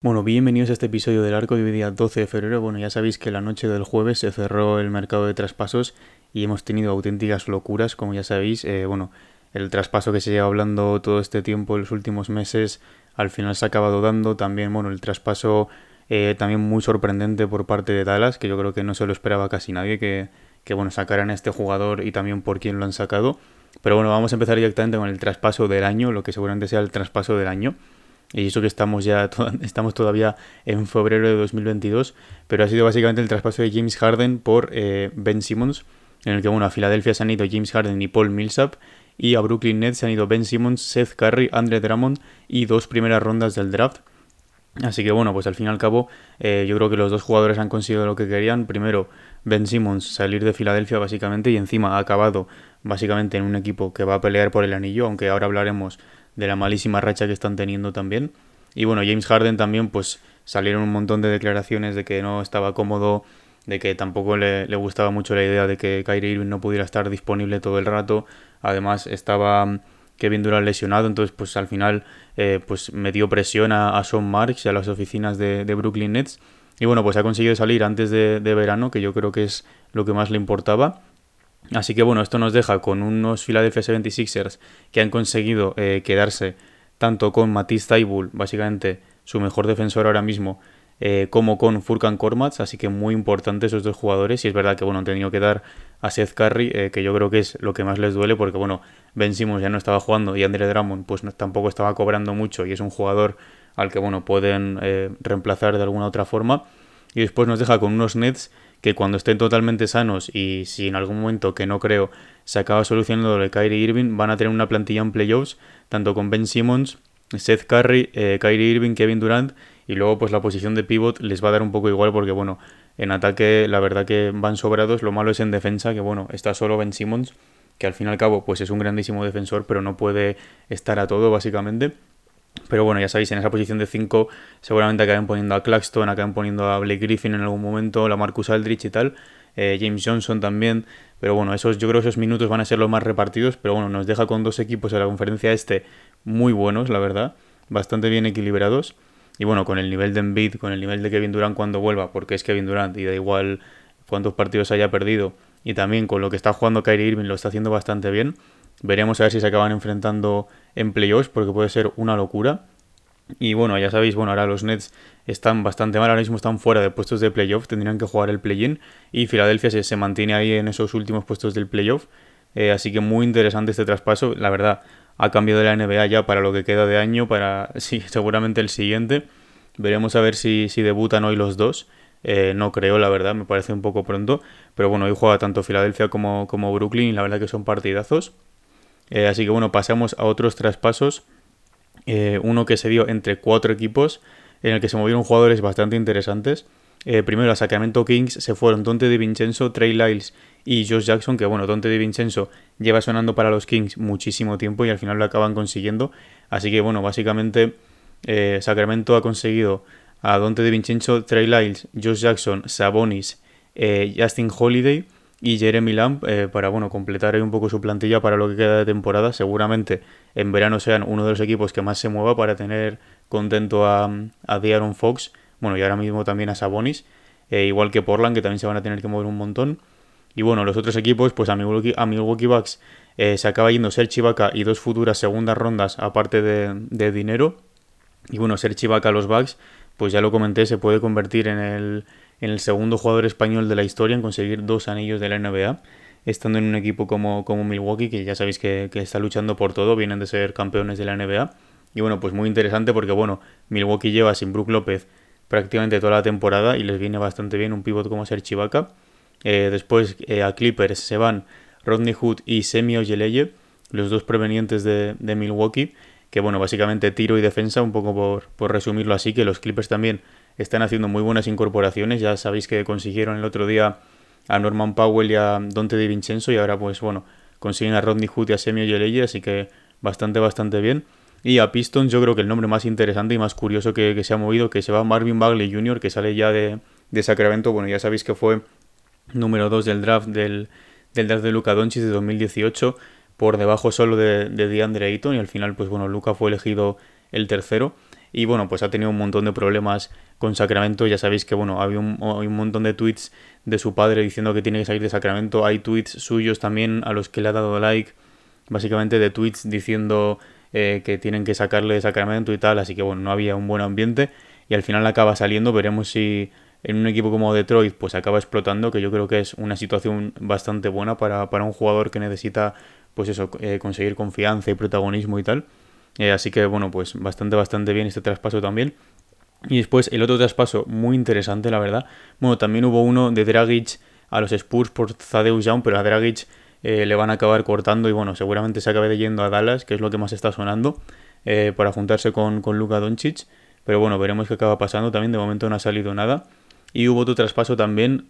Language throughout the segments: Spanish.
Bueno, bienvenidos a este episodio del arco de día 12 de febrero. Bueno, ya sabéis que la noche del jueves se cerró el mercado de traspasos y hemos tenido auténticas locuras, como ya sabéis. Eh, bueno, el traspaso que se lleva hablando todo este tiempo, en los últimos meses, al final se ha acabado dando. También, bueno, el traspaso eh, también muy sorprendente por parte de Dallas, que yo creo que no se lo esperaba casi nadie, que, que bueno, sacaran a este jugador y también por quién lo han sacado. Pero bueno, vamos a empezar directamente con el traspaso del año, lo que seguramente sea el traspaso del año. Y eso que estamos ya estamos todavía en febrero de 2022, pero ha sido básicamente el traspaso de James Harden por eh, Ben Simmons, en el que bueno, a Filadelfia se han ido James Harden y Paul Millsap, y a Brooklyn Nets se han ido Ben Simmons, Seth Curry, Andre Drummond y dos primeras rondas del draft. Así que bueno, pues al fin y al cabo eh, yo creo que los dos jugadores han conseguido lo que querían. Primero, Ben Simmons salir de Filadelfia básicamente y encima ha acabado básicamente en un equipo que va a pelear por el anillo, aunque ahora hablaremos de la malísima racha que están teniendo también. Y bueno, James Harden también, pues salieron un montón de declaraciones de que no estaba cómodo, de que tampoco le, gustaba mucho la idea de que Kyrie Irving no pudiera estar disponible todo el rato. Además, estaba Kevin Durant lesionado, entonces pues al final eh, pues metió presión a, a, Sean Marks y a las oficinas de, Brooklyn Nets. Y bueno, pues ha conseguido salir antes de, de verano, que yo creo que es lo que más le importaba. Así que bueno, esto nos deja con unos Philadelphia 76ers que han conseguido eh, quedarse tanto con Matisse Taibul, básicamente su mejor defensor ahora mismo, eh, como con Furkan Kormaz, así que muy importantes esos dos jugadores. Y es verdad que bueno, han tenido que dar a Seth Curry, eh, que yo creo que es lo que más les duele, porque bueno, Ben Simmons ya no estaba jugando y Andre Drummond pues tampoco estaba cobrando mucho y es un jugador al que bueno, pueden reemplazar de alguna otra forma. Y después nos deja con unos Nets que cuando estén totalmente sanos y si en algún momento que no creo se acaba solucionando lo Kyrie Irving, van a tener una plantilla en playoffs, tanto con Ben Simmons, Seth Curry, eh, Kyrie Irving, Kevin Durant y luego pues la posición de pivot les va a dar un poco igual porque bueno, en ataque la verdad que van sobrados, lo malo es en defensa que bueno, está solo Ben Simmons, que al fin y al cabo pues es un grandísimo defensor pero no puede estar a todo básicamente. Pero bueno, ya sabéis, en esa posición de 5 seguramente acaben poniendo a Claxton, acaben poniendo a Blake Griffin en algún momento, la Marcus Aldrich y tal, eh, James Johnson también. Pero bueno, esos, yo creo que esos minutos van a ser los más repartidos. Pero bueno, nos deja con dos equipos en la conferencia este muy buenos, la verdad, bastante bien equilibrados. Y bueno, con el nivel de Embiid, con el nivel de Kevin Durant cuando vuelva, porque es Kevin Durant y da igual cuántos partidos haya perdido. Y también con lo que está jugando Kyrie Irving lo está haciendo bastante bien. Veremos a ver si se acaban enfrentando en playoffs porque puede ser una locura. Y bueno, ya sabéis, bueno, ahora los Nets están bastante mal, ahora mismo están fuera de puestos de playoff, tendrían que jugar el play-in y Filadelfia se, mantiene ahí en esos últimos puestos del playoff. Eh, así que muy interesante este traspaso, la verdad, ha cambiado la NBA ya para lo que queda de año, para seguramente el siguiente. Veremos a ver si, si debutan hoy los dos. Eh, no creo, la verdad, me parece un poco pronto. Pero bueno, hoy juega tanto Filadelfia como, como Brooklyn y la verdad que son partidazos. Eh, así que bueno, pasamos a otros traspasos. Eh, uno que se dio entre cuatro equipos, en el que se movieron jugadores bastante interesantes. Primero a Sacramento Kings se fueron Dante de Vincenzo, Trey Lyles y Josh Jackson, que bueno, Dante de Vincenzo lleva sonando para los Kings muchísimo tiempo y al final lo acaban consiguiendo. Así que bueno, básicamente Sacramento ha conseguido a Dante de Vincenzo, Trey Lyles, Josh Jackson, Sabonis, Justin Holiday y Jeremy Lamb eh, para bueno completar un poco su plantilla para lo que queda de temporada. Seguramente en verano sean uno de los equipos que más se mueva para tener contento a, a De'Aaron Fox, bueno y ahora mismo también a Sabonis, eh, igual que Portland que también se van a tener que mover un montón. Y bueno, los otros equipos, pues a Milwaukee, a Milwaukee Bucks eh, se acaba yendo Serge Ibaka y dos futuras segundas rondas aparte de, de dinero. Y bueno, Serge Ibaka a los Bucks, pues ya lo comenté, se puede convertir en el en el segundo jugador español de la historia en conseguir dos anillos de la NBA, estando en un equipo como, como Milwaukee, que ya sabéis que, está luchando por todo, vienen de ser campeones de la NBA. Y bueno, pues muy interesante porque bueno, Milwaukee lleva sin Brook López prácticamente toda la temporada y les viene bastante bien un pivot como ser Chivaka. Eh, después eh, a Clippers se van Rodney Hood y Semi Ojeleye, los dos provenientes de, Milwaukee, que bueno, básicamente tiro y defensa, un poco por, por resumirlo así, que los Clippers también están haciendo muy buenas incorporaciones. Ya sabéis que consiguieron el otro día a Norman Powell y a Dante Di Vincenzo y ahora pues bueno, consiguen a Rodney Hood y a Semio Yeleye, así que bastante, bastante bien. Y a Pistons yo creo que el nombre más interesante y más curioso que, se ha movido, que se va Marvin Bagley Jr., que sale ya de, de Sacramento, bueno, ya sabéis que fue número 2 del draft del, del draft de Luca Doncic de 2018, por debajo solo de, de DeAndre Ayton, y al final, pues bueno, Luca fue elegido el tercero. Y bueno, pues ha tenido un montón de problemas con Sacramento. Ya sabéis que bueno, había un, hay un montón de tweets de su padre diciendo que tiene que salir de Sacramento. Hay tweets suyos también a los que le ha dado like. Básicamente de tweets diciendo eh, que tienen que sacarle de Sacramento y tal. Así que bueno, no había un buen ambiente. Y al final acaba saliendo. Veremos si en un equipo como Detroit pues acaba explotando. Que yo creo que es una situación bastante buena para, para un jugador que necesita pues eso, eh, conseguir confianza y protagonismo y tal. Eh, así que bueno, pues bastante, bastante bien este traspaso también. Y después el otro traspaso muy interesante, la verdad. Bueno, también hubo uno de Dragic a los Spurs por Zadeus Young, pero a Dragic eh, le van a acabar cortando y bueno, seguramente se acabe de yendo a Dallas, que es lo que más está sonando, para juntarse con, con Luka Doncic. Pero bueno, veremos qué acaba pasando. También de momento no ha salido nada. Y hubo otro traspaso también.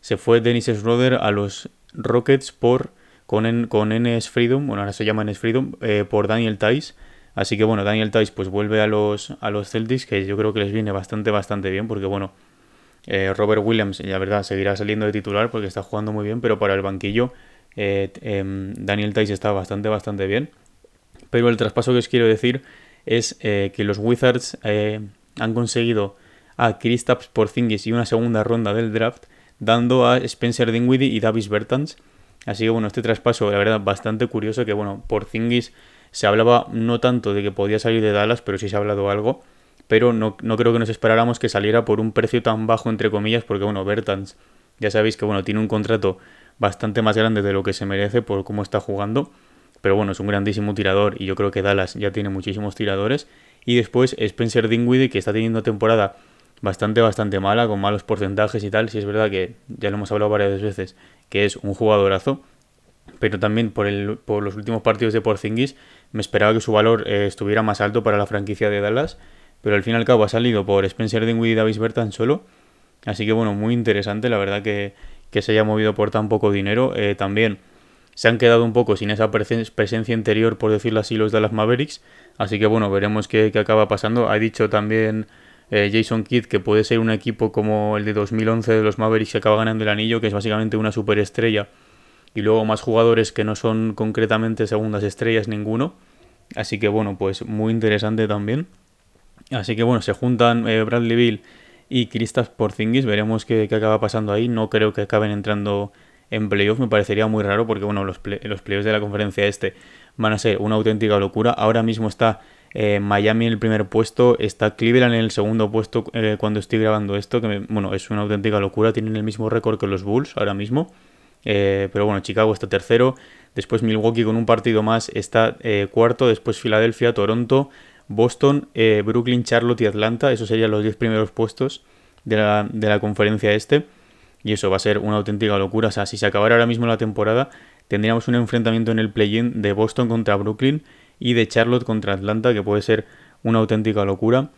se fue Dennis Schroeder a los Rockets por con, en, con NS Freedom, bueno, ahora se llama NS Freedom, eh, por Daniel Tice. Así que bueno, Daniel Tice pues vuelve a los, a los Celtics, que yo creo que les viene bastante, bastante bien, porque bueno, eh, Robert Williams, la verdad, seguirá saliendo de titular porque está jugando muy bien, pero para el banquillo eh, em, Daniel Tice está bastante, bastante bien. Pero el traspaso que os quiero decir es que los Wizards han conseguido a Kristaps Porzingis y una segunda ronda del draft, dando a Spencer Dinwiddie y Davis Bertans Así que bueno, este traspaso, la verdad, bastante curioso, que bueno, por Zingis se hablaba no tanto de que podía salir de Dallas, pero sí se ha hablado algo. Pero no, no creo que nos esperáramos que saliera por un precio tan bajo, entre comillas, porque bueno, Bertans, ya sabéis que bueno, tiene un contrato bastante más grande de lo que se merece por cómo está jugando. Pero bueno, es un grandísimo tirador y yo creo que Dallas ya tiene muchísimos tiradores. Y después Spencer Dinwiddie, que está teniendo temporada bastante, bastante mala, con malos porcentajes y tal. Si es verdad que ya lo hemos hablado varias veces, que es un jugadorazo. Pero también por, el, por los últimos partidos de Porzingis me esperaba que su valor eh, estuviera más alto para la franquicia de Dallas. Pero al fin y al cabo ha salido por Spencer Dinwiddie y Davis Bertan solo. Así que bueno, muy interesante, la verdad que, que se haya movido por tan poco dinero. Eh, también se han quedado un poco sin esa presencia interior, por decirlo así, los Dallas Mavericks. Así que bueno, veremos qué, qué acaba pasando. Ha dicho también eh, Jason Kidd, que puede ser un equipo como el de 2011 de los Mavericks que acaba ganando el anillo, que es básicamente una superestrella, y luego más jugadores que no son concretamente segundas estrellas ninguno. Así que bueno, pues muy interesante también. Así que bueno, se juntan eh, Bradley Bill y Kristaps Porzingis, veremos qué, acaba pasando ahí. No creo que acaben entrando en playoff, me parecería muy raro porque bueno, los, los playoffs de la conferencia este van a ser una auténtica locura. Ahora mismo está eh, Miami en el primer puesto, está Cleveland en el segundo puesto eh, cuando estoy grabando esto, que bueno, es una auténtica locura, tienen el mismo récord que los Bulls ahora mismo. Eh, pero bueno, Chicago está tercero, después Milwaukee con un partido más está cuarto, después Filadelfia, Toronto, Boston, Brooklyn, Charlotte y Atlanta, esos serían los 10 primeros puestos de la, de la conferencia este. Y eso va a ser una auténtica locura. O sea, si se acabara ahora mismo la temporada, tendríamos un enfrentamiento en el play-in de Boston contra Brooklyn y de Charlotte contra Atlanta, que puede ser una auténtica locura.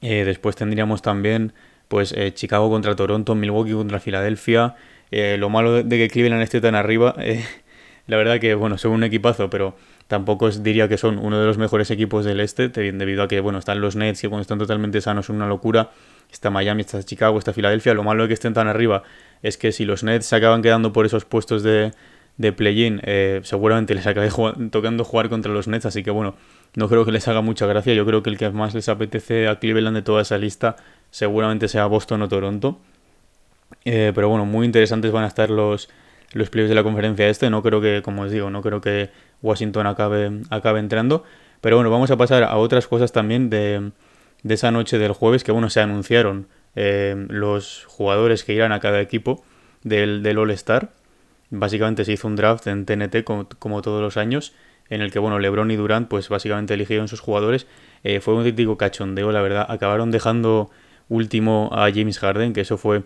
Eh, después tendríamos también pues eh, Chicago contra Toronto, Milwaukee contra Filadelfia. Eh, lo malo de que Cleveland esté tan arriba, la verdad que bueno, son un equipazo, pero tampoco diría que son uno de los mejores equipos del este, debido a que bueno, están los Nets y cuando están totalmente sanos son una locura. Está Miami, está Chicago, está Filadelfia. Lo malo de que estén tan arriba es que si los Nets se acaban quedando por esos puestos de, de play-in, eh, seguramente les acabe tocando jugar contra los Nets, así que bueno, no creo que les haga mucha gracia. Yo creo que el que más les apetece a Cleveland de toda esa lista seguramente sea Boston o Toronto. Eh, pero bueno, muy interesantes van a estar los, los playoffs de la conferencia este. No creo que, como os digo, no creo que Washington acabe, acabe entrando. Pero bueno, vamos a pasar a otras cosas también de, de esa noche del jueves, que bueno, se anunciaron eh, los jugadores que irán a cada equipo del, del All-Star. Básicamente se hizo un draft en TNT como, todos los años, en el que bueno, LeBron y Durant pues básicamente eligieron sus jugadores. Eh, fue un auténtico cachondeo, la verdad. Acabaron dejando último a James Harden, que eso fue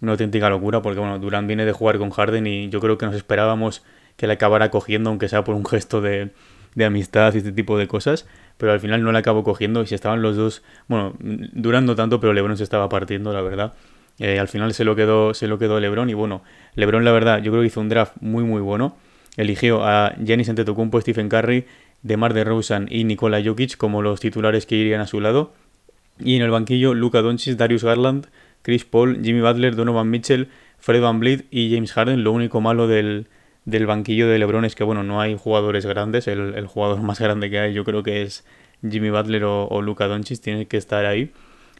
una auténtica locura, porque bueno, Durant viene de jugar con Harden y yo creo que nos esperábamos que le acabara cogiendo, aunque sea por un gesto de, de amistad y este tipo de cosas, pero al final no le acabó cogiendo y si estaban los dos, bueno, durando tanto, pero LeBron se estaba partiendo, la verdad. Eh, al final se lo quedó, se lo quedó LeBron y bueno, LeBron la verdad yo creo que hizo un draft muy muy bueno. eligió a Giannis Antetokounmpo, Stephen Curry, DeMar DeRozan y Nikola Jokic como los titulares que irían a su lado. Y en el banquillo, Luka Doncic, Darius Garland, Chris Paul, Jimmy Butler, Donovan Mitchell, Fred Van y James Harden. Lo único malo del, banquillo de LeBron es que, bueno, no hay jugadores grandes. El, jugador más grande que hay yo creo que es Jimmy Butler o, o Luka Doncic. Tiene que estar ahí.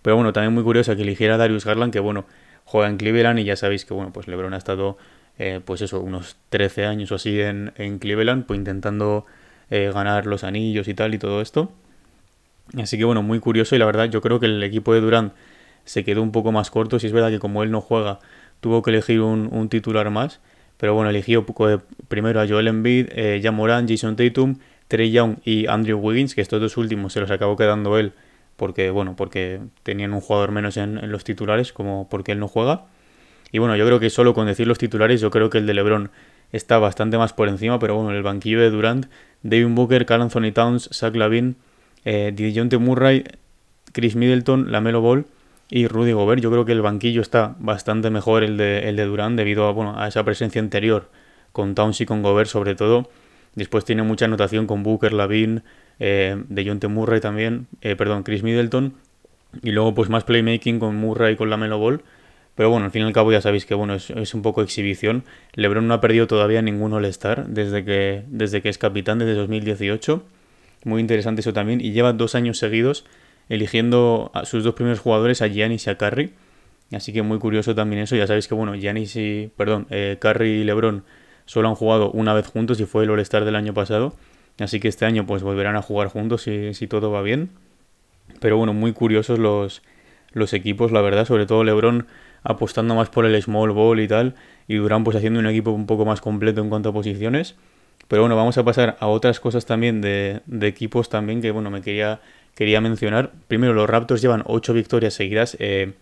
Pero bueno, también muy curioso que eligiera a Darius Garland, que bueno, juega en Cleveland y ya sabéis que bueno, pues LeBron ha estado, eh, pues eso, unos 13 años o así en, en Cleveland, pues intentando eh, ganar los anillos y tal y todo esto. Así que bueno, muy curioso y la verdad yo creo que el equipo de Durant se quedó un poco más corto. Si es verdad que como él no juega, tuvo que elegir un, titular más. Pero bueno, eligió primero a Joel Embiid, eh, Jan Moran, Jason Tatum, Trey Young y Andrew Wiggins, que estos dos últimos se los acabó quedando él porque bueno, porque tenían un jugador menos en, los titulares, como porque él no juega. Y bueno, yo creo que solo con decir los titulares, yo creo que el de LeBron está bastante más por encima, pero bueno, el banquillo de Durant, David Booker, Carl Anthony Towns, Zach Lavin, eh, Dijonte Murray, Chris Middleton, Lamelo Ball y Rudy Gobert. Yo creo que el banquillo está bastante mejor el de, el de Durant debido a, bueno, a esa presencia anterior con Towns y con Gobert sobre todo. Después tiene mucha anotación con Booker, Lavin, eh, de John. Murray también, eh, perdón, Chris Middleton, y luego pues más playmaking con Murray y con la Melo Ball. Pero bueno, al fin y al cabo ya sabéis que bueno, es, un poco exhibición. LeBron no ha perdido todavía ningún All-Star desde que, desde que es capitán, desde 2018. Muy interesante eso también. Y lleva dos años seguidos eligiendo a sus dos primeros jugadores, a Giannis y a Curry. Así que muy curioso también eso. Ya sabéis que bueno, Giannis y, perdón, eh, Curry y LeBron solo han jugado una vez juntos y fue el All-Star del año pasado. Así que este año pues volverán a jugar juntos si, todo va bien. Pero bueno, muy curiosos los, equipos, la verdad, sobre todo Lebron apostando más por el small ball y tal, y Durán pues haciendo un equipo un poco más completo en cuanto a posiciones. Pero bueno, vamos a pasar a otras cosas también de, de equipos también que bueno, me quería, quería mencionar. Primero, los Raptors llevan 8 victorias seguidas. Eh,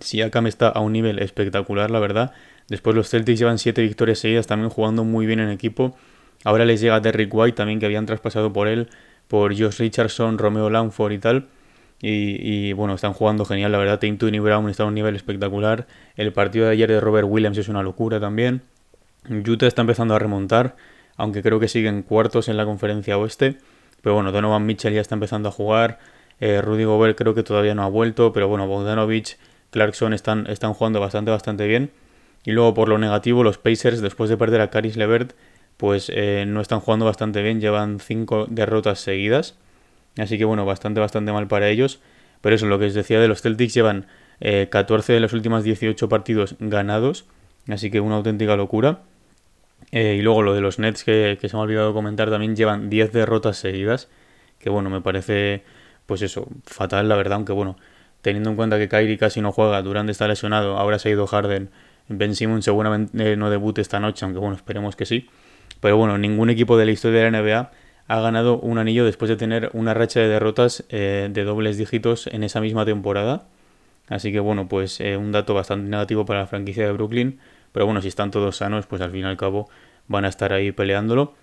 Siakam está a un nivel espectacular, la verdad. Después los Celtics llevan 7 victorias seguidas, también jugando muy bien en equipo. Ahora les llega Derrick White también, que habían traspasado por él, por Josh Richardson, Romeo Langford y tal. Y, bueno, están jugando genial, la verdad. Tim Brown está a un nivel espectacular. El partido de ayer de Robert Williams es una locura también. Utah está empezando a remontar, aunque creo que siguen cuartos en la conferencia oeste. Pero bueno, Donovan Mitchell ya está empezando a jugar. Eh, Rudy Gobert creo que todavía no ha vuelto, pero bueno, Bogdanovich, Clarkson están, están jugando bastante, bastante bien. Y luego por lo negativo, los Pacers, después de perder a Caris Levert, pues eh, no están jugando bastante bien, llevan 5 derrotas seguidas. Así que bueno, bastante, bastante mal para ellos. Pero eso, lo que os decía de los Celtics, llevan 14 eh, de los últimos 18 partidos ganados. Así que una auténtica locura. Eh, y luego lo de los Nets, que, se me ha olvidado comentar, también llevan 10 derrotas seguidas. Que bueno, me parece, pues eso, fatal la verdad. Aunque bueno, teniendo en cuenta que Kyrie casi no juega, Durant está lesionado, ahora se ha ido Harden. Ben Simmons seguramente no debute esta noche, aunque bueno, esperemos que sí. Pero bueno, ningún equipo de la historia de la NBA ha ganado un anillo después de tener una racha de derrotas eh, de dobles dígitos en esa misma temporada. Así que bueno, pues eh, un dato bastante negativo para la franquicia de Brooklyn. Pero bueno, si están todos sanos, pues al fin y al cabo van a estar ahí peleándolo.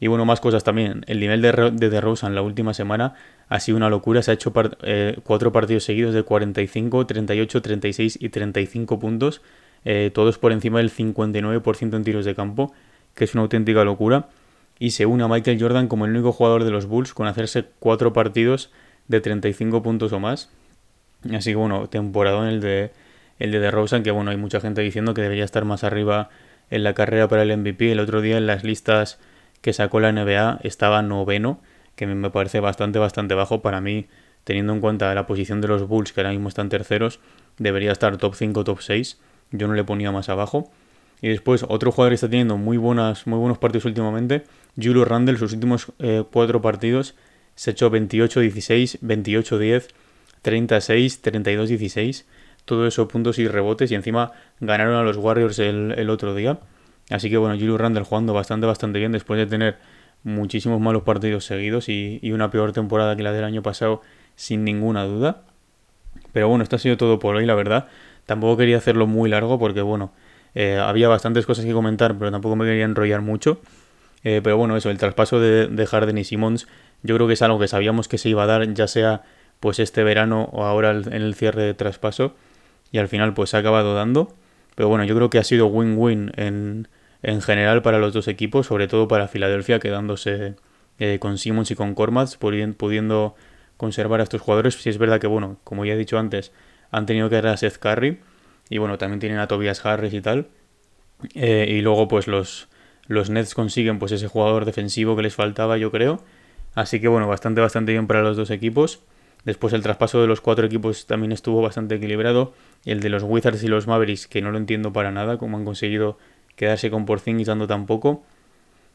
Y bueno, más cosas también. El nivel de, de DeRozan la última semana ha sido una locura. Se ha hecho eh, cuatro partidos seguidos de 45, 38, 36 y 35 puntos. todos por encima del 59% en tiros de campo que es una auténtica locura, y se une a Michael Jordan como el único jugador de los Bulls con hacerse cuatro partidos de 35 puntos o más. Así que bueno, temporada en el de el de DeRozan, que bueno, hay mucha gente diciendo que debería estar más arriba en la carrera para el MVP. El otro día en las listas que sacó la NBA estaba noveno, que me parece bastante, bastante bajo para mí, teniendo en cuenta la posición de los Bulls, que ahora mismo están terceros, debería estar top 5, top 6. Yo no le ponía más abajo. Y después, otro jugador que está teniendo muy, buenas, muy buenos partidos últimamente, Julio Randle, sus últimos eh, cuatro partidos, se ha hecho 28-16, 28-10, 36, 32-16. Todo eso puntos y rebotes. Y encima ganaron a los Warriors el, otro día. Así que bueno, Julio Randle jugando bastante, bastante bien después de tener muchísimos malos partidos seguidos y, y, una peor temporada que la del año pasado, sin ninguna duda. Pero bueno, esto ha sido todo por hoy, la verdad. Tampoco quería hacerlo muy largo porque bueno, eh, había bastantes cosas que comentar, pero tampoco me quería enrollar mucho. Eh, pero bueno, eso, el traspaso de, de, Harden y Simmons, yo creo que es algo que sabíamos que se iba a dar, ya sea pues este verano o ahora en el cierre de traspaso. Y al final pues se ha acabado dando. Pero bueno, yo creo que ha sido win-win en, en general para los dos equipos, sobre todo para Filadelfia, quedándose eh, con Simmons y con Cormats, pudiendo conservar a estos jugadores. Si es verdad que, bueno, como ya he dicho antes, han tenido que dar a Seth Curry y bueno, también tienen a Tobias Harris y tal. Eh, y luego pues los, los Nets consiguen pues ese jugador defensivo que les faltaba, yo creo. Así que bueno, bastante, bastante bien para los dos equipos. Después el traspaso de los cuatro equipos también estuvo bastante equilibrado. El de los Wizards y los Mavericks, que no lo entiendo para nada, cómo han conseguido quedarse con Porzingis dando tan poco.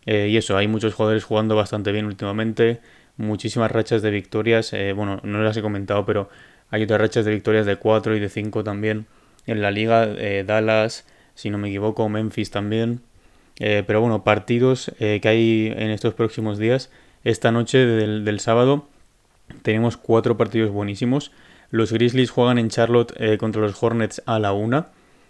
Eh, y eso, hay muchos jugadores jugando bastante bien últimamente. Muchísimas rachas de victorias. Eh, bueno, no las he comentado, pero hay otras rachas de victorias de 4 y de 5 también. En la liga, eh, Dallas, si no me equivoco, Memphis también. pero bueno, partidos que hay en estos próximos días. Esta noche del, del sábado tenemos cuatro partidos buenísimos. Los Grizzlies juegan en Charlotte eh, contra los Hornets a la una.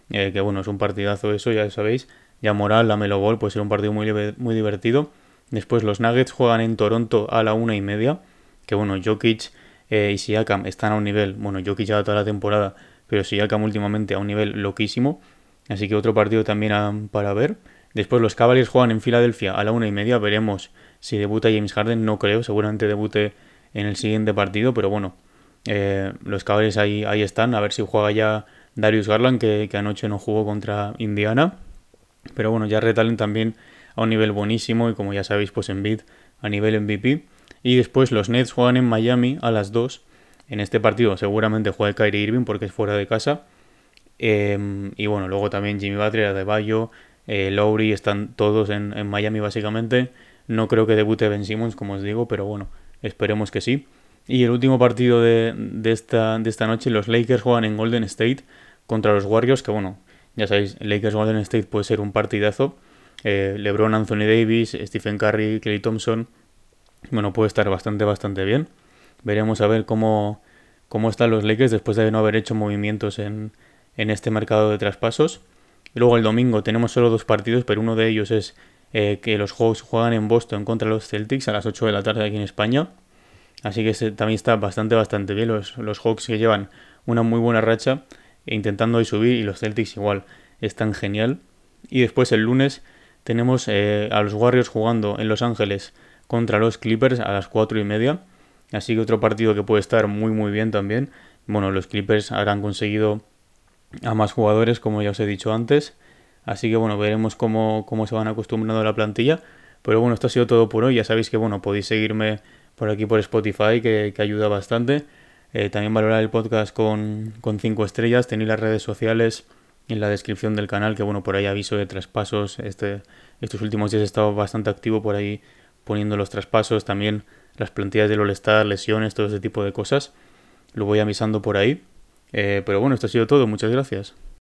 Eh, que bueno, es un partidazo eso, ya sabéis. Ya Moral, la Melo Ball, puede ser un partido muy, muy divertido. Después los Nuggets juegan en Toronto a la una y media. Que bueno, Jokic eh, y Siakam están a un nivel. Bueno, Jokic ya toda la temporada, pero Siakam últimamente a un nivel loquísimo. Así que otro partido también para ver. Después los Cavaliers juegan en Filadelfia a la una y media. Veremos si debuta James Harden. No creo, seguramente debute en el siguiente partido, pero bueno, eh, los Cavaliers ahí, ahí están, a ver si juega ya Darius Garland, que, anoche no jugó contra Indiana, pero bueno, ya retalen también a un nivel buenísimo y como ya sabéis, pues en bid a nivel MVP. Y después los Nets juegan en Miami a las 2. En este partido seguramente juega Kyrie Irving porque es fuera de casa. Em, y bueno, luego también Jimmy Butler, Adebayo, eh, Lowry, están todos en, Miami básicamente. No creo que debute Ben Simmons, como os digo, pero bueno, Esperemos que sí. Y el último partido de, esta, de esta noche, los Lakers juegan en Golden State contra los Warriors, que bueno, ya sabéis, Lakers Golden State puede ser un partidazo. Eh, LeBron, Anthony Davis, Stephen Curry, Clay Thompson. Bueno, puede estar bastante, bastante bien. Veremos a ver cómo, cómo están los Lakers después de no haber hecho movimientos en, en este mercado de traspasos. luego el domingo tenemos solo dos partidos, pero uno de ellos es eh, que los Hawks juegan en Boston contra los Celtics a las 8 de la tarde aquí en España. Así que también está bastante, bastante bien. Los, los Hawks que llevan una muy buena racha e intentando subir y los Celtics igual están genial. Y después el lunes tenemos eh, a los Warriors jugando en Los Ángeles contra los Clippers a las 4 y media. Así que otro partido que puede estar muy muy bien también. Bueno, los Clippers habrán conseguido a más jugadores como ya os he dicho antes. Así que bueno, veremos cómo, cómo se van acostumbrando a la plantilla. Pero bueno, esto ha sido todo por hoy. Ya sabéis que bueno, podéis seguirme por aquí por Spotify, que, ayuda bastante. Eh, también valorar el podcast con 5 estrellas. Tenéis las redes sociales en la descripción del canal, que bueno, por ahí aviso de traspasos. Este, estos últimos días he estado bastante activo por ahí poniendo los traspasos, también las plantillas del All-Star, lesiones, todo ese tipo de cosas. Lo voy avisando por ahí. Eh, pero bueno, esto ha sido todo. Muchas gracias.